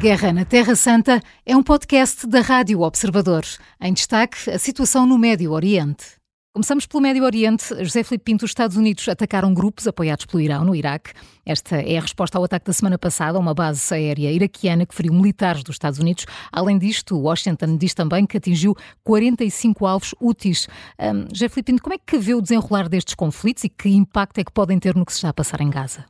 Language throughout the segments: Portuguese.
Guerra na Terra Santa é um podcast da Rádio Observador. Em destaque, a situação no Médio Oriente. Começamos pelo Médio Oriente. José Filipe Pinto, os Estados Unidos atacaram grupos apoiados pelo Irão no Iraque. Esta é a resposta ao ataque da semana passada a uma base aérea iraquiana que feriu militares dos Estados Unidos. Além disto, Washington diz também que atingiu 45 alvos úteis. Um, José Filipe Pinto, como é que vê o desenrolar destes conflitos e que impacto é que podem ter no que se está a passar em Gaza?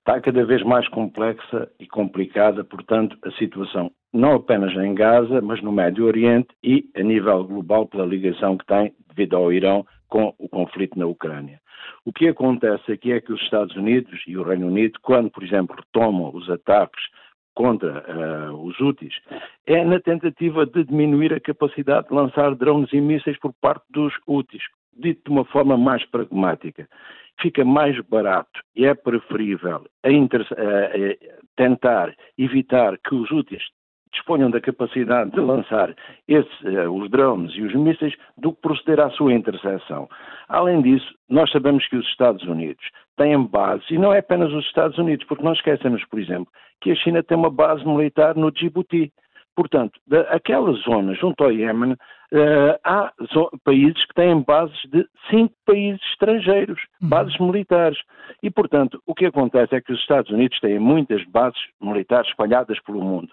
Está cada vez mais complexa e complicada, portanto, a situação, não apenas em Gaza, mas no Médio Oriente e a nível global pela ligação que tem devido ao Irão com o conflito na Ucrânia. O que acontece aqui é que os Estados Unidos e o Reino Unido, quando, por exemplo, retomam os ataques contra uh, os úteis, é na tentativa de diminuir a capacidade de lançar drones e mísseis por parte dos úteis, dito de uma forma mais pragmática fica mais barato e é preferível a a, a tentar evitar que os úteis disponham da capacidade de lançar esse, uh, os drones e os mísseis do que proceder à sua interseção. Além disso, nós sabemos que os Estados Unidos têm base, e não é apenas os Estados Unidos, porque nós esquecemos, por exemplo, que a China tem uma base militar no Djibouti. Portanto, aquela zona junto ao Iémen, uh, há países que têm bases de cinco países estrangeiros, uhum. bases militares. E, portanto, o que acontece é que os Estados Unidos têm muitas bases militares espalhadas pelo mundo.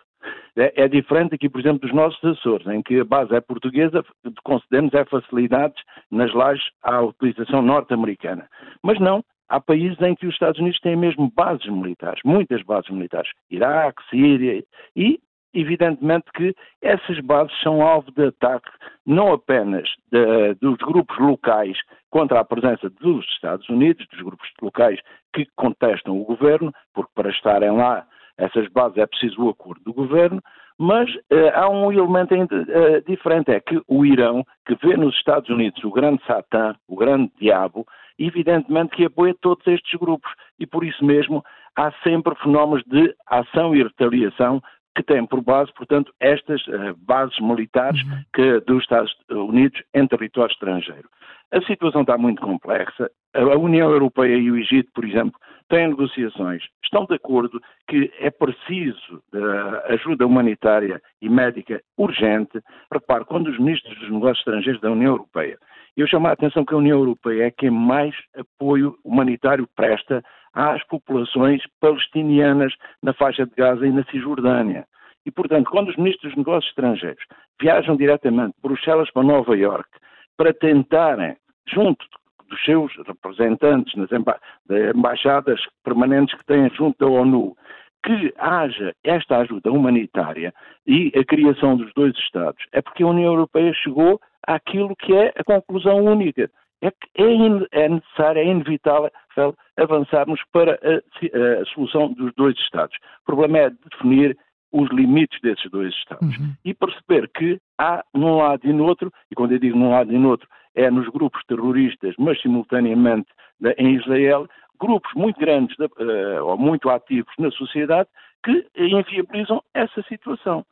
É, é, diferente aqui, por exemplo, dos nossos Açores, em que a base é portuguesa, concedemos é facilidades nas lajes à utilização norte-americana. Mas não, há países em que os Estados Unidos têm mesmo bases militares, muitas bases militares, Iraque, Síria, e evidentemente que essas bases são alvo de ataque não apenas de, dos grupos locais contra a presença dos Estados Unidos, dos grupos locais que contestam o governo, porque para estarem lá essas bases é preciso o acordo do governo, mas uh, há um elemento ainda, uh, diferente, é que o Irão, que vê nos Estados Unidos o grande Satã, o grande diabo, evidentemente que apoia todos estes grupos. E por isso mesmo há sempre fenómenos de ação e retaliação que têm por base, portanto, estas uh, bases militares uhum. que, dos Estados Unidos em território estrangeiro. A situação está muito complexa. A União Europeia e o Egito, por exemplo, têm negociações. Estão de acordo que é preciso uh, ajuda humanitária e médica urgente. Repare, quando os ministros dos negócios estrangeiros da União Europeia, eu chamo a atenção que a União Europeia é quem mais apoio humanitário presta às populações palestinianas na faixa de Gaza e na Cisjordânia. E, portanto, quando os ministros dos negócios estrangeiros viajam diretamente de Bruxelas para Nova Iorque para tentarem, junto dos seus representantes nas emba embaixadas permanentes que têm junto da ONU, que haja esta ajuda humanitária e a criação dos dois Estados, é porque a União Europeia chegou àquilo que é a conclusão única é que é, é necessário, é inevitável avançarmos para a, a, solução dos dois Estados. O problema é definir os limites desses dois Estados uhum. e perceber que há num lado e no outro, e quando eu digo num lado e no outro, é nos grupos terroristas, mas simultaneamente em Israel, grupos muito grandes uh, ou muito ativos na sociedade que inviabilizam essa situação.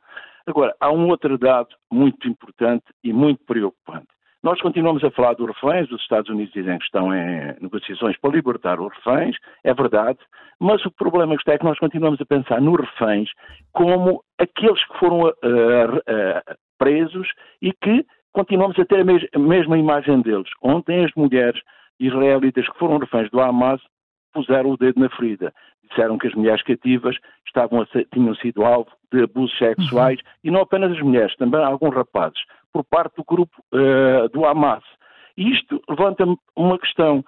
Agora, há um outro dado muito importante e muito preocupante. Nós continuamos a falar dos reféns, os Estados Unidos dizem que estão em negociações para libertar os reféns, é verdade, mas o problema é que nós continuamos a pensar nos reféns como aqueles que foram uh, uh, presos e que continuamos a ter a, a mesma imagem deles. Ontem as mulheres israelitas que foram reféns do Hamas puseram o dedo na ferida. Disseram que as mulheres cativas estavam a, tinham sido alvo de abusos sexuais uhum. e não apenas as mulheres, também alguns rapazes por parte do grupo uh, do Hamas. E isto levanta-me uma questão.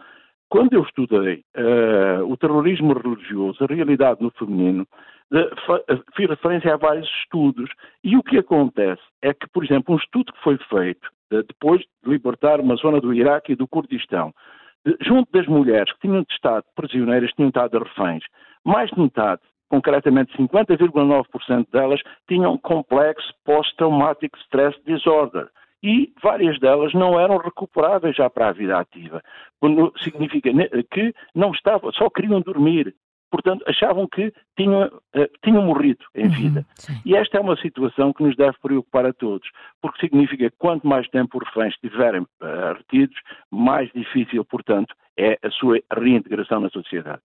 Quando eu estudei uh, o terrorismo religioso, a realidade no feminino, uh, fiz referência a vários estudos. E o que acontece é que, por exemplo, um estudo que foi feito depois de libertar uma zona do Iraque e do Kurdistão, junto das mulheres que tinham estado prisioneiras, tinham estado reféns, mais de metade concretamente 50,9% delas, tinham complexo post-traumatic stress disorder. E várias delas não eram recuperáveis já para a vida ativa. Significa que não estavam, só queriam dormir. Portanto, achavam que tinham, uh, tinham morrido em uhum, vida. e esta é uma situação que nos deve preocupar a todos, porque significa que quanto mais tempo os reféns estiverem uh, retidos, mais difícil, portanto, é a sua reintegração na sociedade.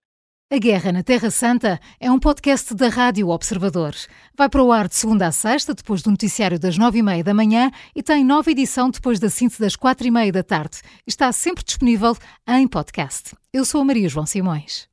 A Guerra na Terra Santa é um podcast da Rádio Observador. Vai para o ar de segunda a sexta, depois do noticiário das nove e meia da manhã e tem nova edição depois da síntese das quatro e meia da tarde. Está sempre disponível em podcast. Eu sou a Maria João Simões.